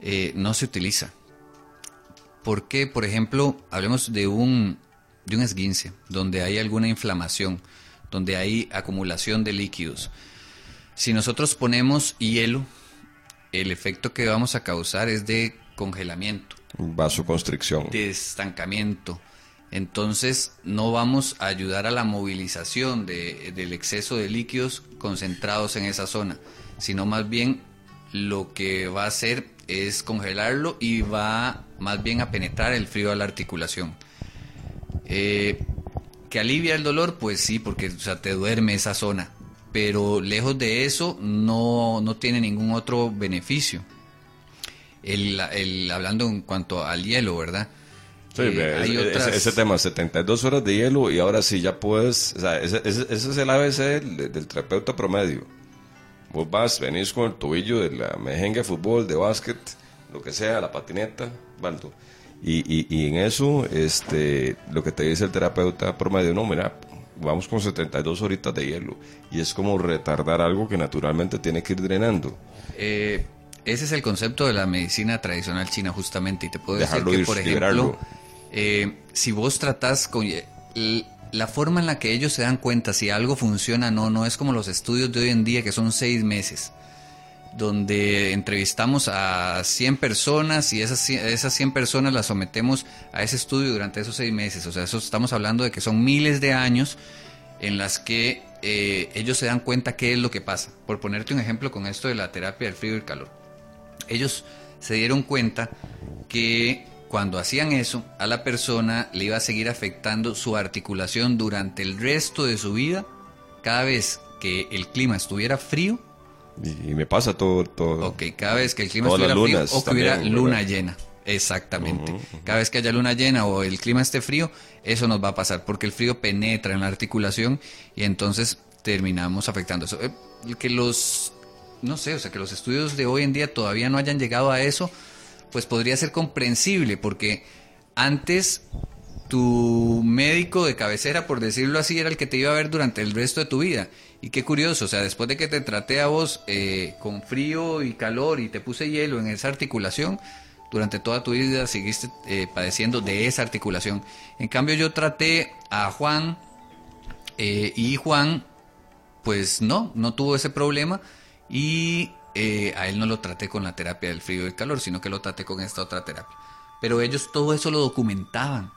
eh, no se utiliza. Porque, por ejemplo, hablemos de un, de un esguince, donde hay alguna inflamación, donde hay acumulación de líquidos. Si nosotros ponemos hielo, el efecto que vamos a causar es de congelamiento. Vasoconstricción. De estancamiento. Entonces no vamos a ayudar a la movilización del exceso de líquidos concentrados en esa zona, sino más bien lo que va a hacer es congelarlo y va más bien a penetrar el frío a la articulación. Eh, ¿Que alivia el dolor? Pues sí, porque te duerme esa zona. Pero lejos de eso no, no tiene ningún otro beneficio. El, hablando en cuanto al hielo, ¿verdad? Sí, eh, ese, tema, 72 horas de hielo y ahora sí ya puedes, o sea, ese, es el ABC del, terapeuta promedio. Vos vas, venís con el tobillo de la mejenga de fútbol, de básquet, lo que sea, la patineta, baldo. Y, y, y, en eso, este, lo que te dice el terapeuta promedio, no, mira, vamos con 72 horitas de hielo. Y es como retardar algo que naturalmente tiene que ir drenando. Eh, ese es el concepto de la medicina tradicional china, justamente. Y te puedo decir que, por ejemplo, eh, si vos tratás con... La forma en la que ellos se dan cuenta si algo funciona o no, no es como los estudios de hoy en día que son seis meses, donde entrevistamos a 100 personas y esas, esas 100 personas las sometemos a ese estudio durante esos seis meses. O sea, estamos hablando de que son miles de años en las que eh, ellos se dan cuenta qué es lo que pasa. Por ponerte un ejemplo con esto de la terapia del frío y el calor ellos se dieron cuenta que cuando hacían eso, a la persona le iba a seguir afectando su articulación durante el resto de su vida, cada vez que el clima estuviera frío. Y, me pasa todo, todo. Ok, cada vez que el clima estuviera frío o que hubiera luna llena. Exactamente. Cada vez que haya luna llena o el clima esté frío, eso nos va a pasar, porque el frío penetra en la articulación y entonces terminamos afectando eso. Eh, que los no sé, o sea, que los estudios de hoy en día todavía no hayan llegado a eso, pues podría ser comprensible, porque antes tu médico de cabecera, por decirlo así, era el que te iba a ver durante el resto de tu vida. Y qué curioso, o sea, después de que te traté a vos eh, con frío y calor y te puse hielo en esa articulación, durante toda tu vida seguiste eh, padeciendo de esa articulación. En cambio yo traté a Juan eh, y Juan, pues no, no tuvo ese problema y a él no lo traté con la terapia del frío y el calor, sino que lo traté con esta otra terapia. Pero ellos todo eso lo documentaban.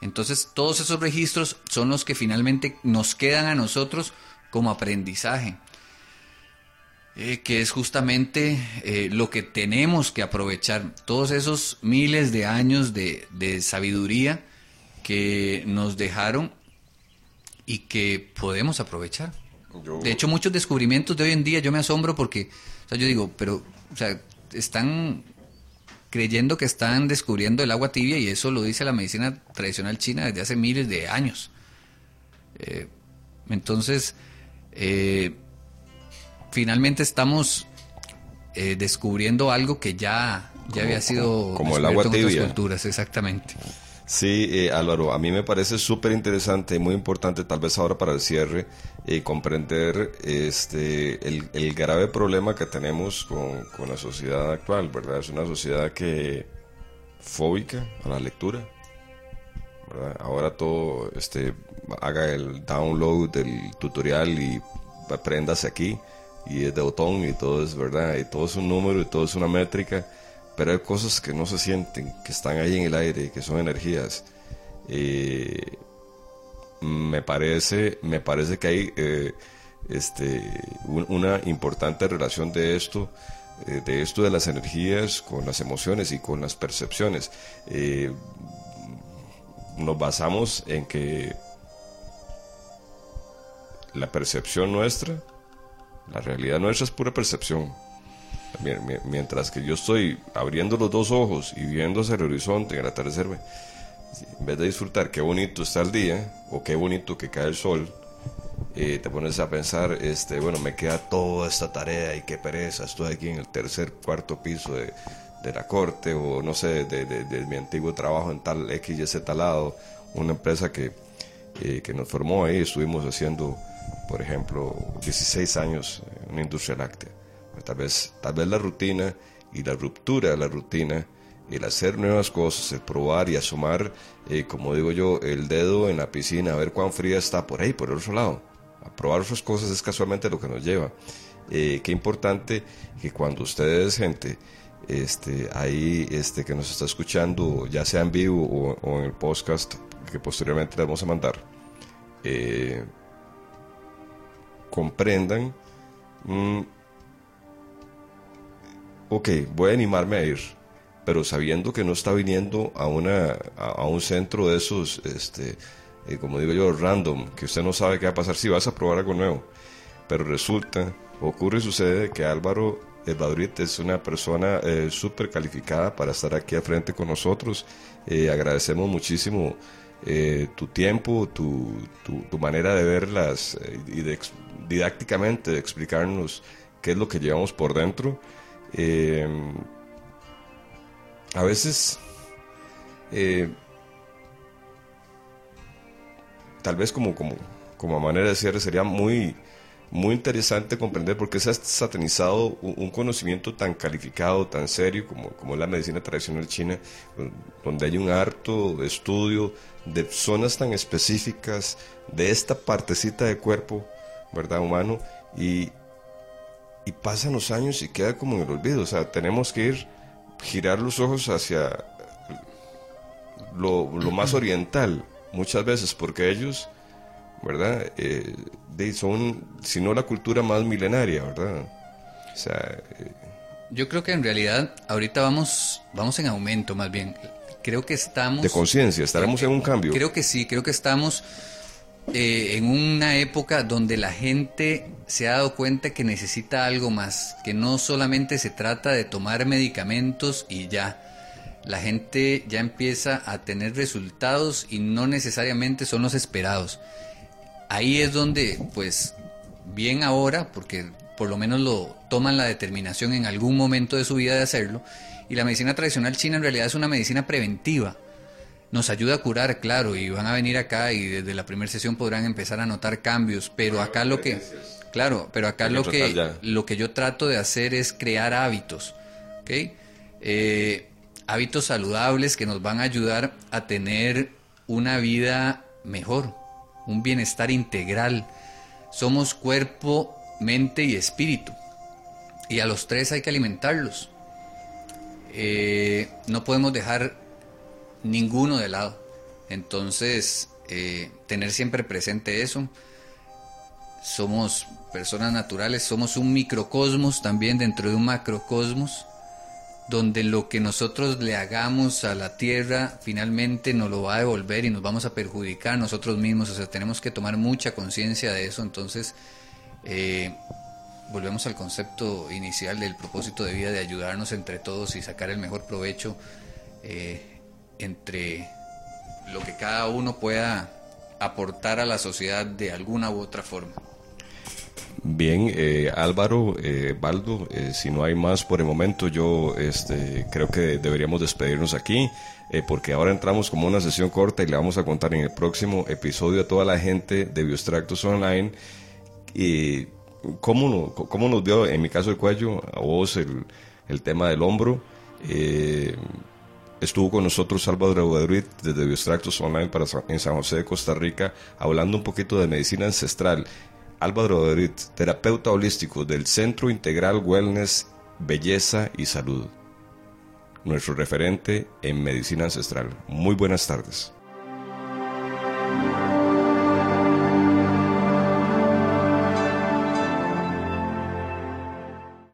Entonces todos esos registros son los que finalmente nos quedan a nosotros como aprendizaje. Eh, que es justamente eh, lo que tenemos que aprovechar, todos esos miles de años de, de sabiduría que nos dejaron y que podemos aprovechar. De hecho, muchos descubrimientos de hoy en día yo me asombro porque, o sea, yo digo, pero, o sea, están creyendo que están descubriendo el agua tibia y eso lo dice la medicina tradicional china desde hace miles de años. Eh, entonces, eh, finalmente estamos eh, descubriendo algo que ya, ya había sido como, el agua tibia. En otras culturas, exactamente. Sí, eh, Álvaro, a mí me parece súper interesante y muy importante, tal vez ahora para el cierre, eh, comprender este, el, grave problema que tenemos con, la sociedad actual, ¿verdad? Es una sociedad que fóbica a la lectura, ¿verdad? Ahora todo, este, haga el download del tutorial y apréndase aquí, y es de botón y todo es, ¿verdad? Y todo es un número y todo es una métrica pero hay cosas que no se sienten, que están ahí en el aire, que son energías. Eh, me parece, me parece que hay eh, este, una importante relación de esto, eh, de esto de las energías con las emociones y con las percepciones. nos basamos en que la percepción nuestra, la realidad nuestra es pura percepción Mientras que yo estoy abriendo los dos ojos y viendo hacia el horizonte en el atardecer, en vez de disfrutar qué bonito está el día o qué bonito que cae el sol, eh, te pones a pensar, este, bueno, me queda toda esta tarea y qué pereza, estoy aquí en el tercer, cuarto piso de, de la corte o no sé, de, mi antiguo trabajo en tal X y Z lado, una empresa que, eh, que nos formó ahí, estuvimos haciendo, por ejemplo, 16 años en una industria láctea. Tal, vez, tal vez la rutina y la ruptura de la rutina, el hacer nuevas cosas, el probar y asomar, eh, como digo yo, el dedo en la piscina, a ver cuán fría está por ahí, por el otro lado. A probar otras cosas es casualmente lo que nos lleva. Eh, qué importante que cuando ustedes, gente, este, ahí este, que nos está escuchando, ya sea en vivo o, en el podcast que posteriormente le vamos a mandar, eh, comprendan, mm, ok, voy a animarme a ir, pero sabiendo que no está viniendo a, una, a, un centro de esos, este, eh, como digo yo, random, que usted no sabe qué va a pasar si vas a probar algo nuevo, pero resulta, ocurre y sucede que Álvaro Madrid es una persona eh, súper calificada para estar aquí al frente con nosotros. Eh, agradecemos muchísimo eh, tu tiempo, tu, tu, manera de verlas y de, didácticamente de explicarnos qué es lo que llevamos por dentro. A veces, tal vez como, como, como manera de cierre, sería muy muy interesante comprender por qué se ha satanizado un conocimiento tan calificado, tan serio como, como la medicina tradicional china, donde hay un harto estudio de zonas tan específicas de esta partecita de cuerpo, ¿verdad? Humano, y, y pasan los años y queda como en el olvido. O sea, tenemos que ir, girar los ojos hacia lo, lo más oriental, muchas veces, porque ellos ¿verdad? Eh, son, si no la cultura más milenaria, ¿verdad? O sea, eh, Yo creo que en realidad ahorita vamos, vamos en aumento más bien. Creo que estamos... De conciencia, estaremos en un cambio. Creo que sí, creo que estamos eh, en una época donde la gente se ha dado cuenta que necesita algo más, que no solamente se trata de tomar medicamentos y ya. La gente ya empieza a tener resultados y no necesariamente son los esperados ahí es donde, pues, bien ahora, porque por lo menos lo toman la determinación en algún momento de su vida de hacerlo, y la medicina tradicional china en realidad es una medicina preventiva. Nos ayuda a curar, claro, y van a venir acá y desde la primera sesión podrán empezar a notar cambios, pero acá lo que, claro, pero acá lo que, lo que yo trato de hacer es crear hábitos, ¿ok? Eh, hábitos saludables que nos van a ayudar a tener una vida mejor, un bienestar integral. Somos cuerpo, mente y espíritu. Y a los tres hay que alimentarlos. Eh, no podemos dejar ninguno de lado. Entonces, eh, tener siempre presente eso. Somos personas naturales, somos un microcosmos también dentro de un macrocosmos donde lo que nosotros le hagamos a la tierra finalmente nos lo va a devolver y nos vamos a perjudicar nosotros mismos. O sea, tenemos que tomar mucha conciencia de eso. Entonces, eh, volvemos al concepto inicial del propósito de vida de ayudarnos entre todos y sacar el mejor provecho eh, entre lo que cada uno pueda aportar a la sociedad de alguna u otra forma. Bien, eh, Álvaro, eh, Baldo, eh, si no hay más por el momento, yo este, creo que deberíamos despedirnos aquí, eh, porque ahora entramos como una sesión corta y le vamos a contar en el próximo episodio a toda la gente de Biostractos Online cómo, nos dio, en mi caso el cuello, a vos el, el tema del hombro. Estuvo con nosotros Álvaro Guadalupe desde Biostractos Online para, en San José de Costa Rica, hablando un poquito de medicina ancestral Álvaro Dorit, terapeuta holístico del Centro Integral Wellness, Belleza y Salud. Nuestro referente en medicina ancestral. Muy buenas tardes.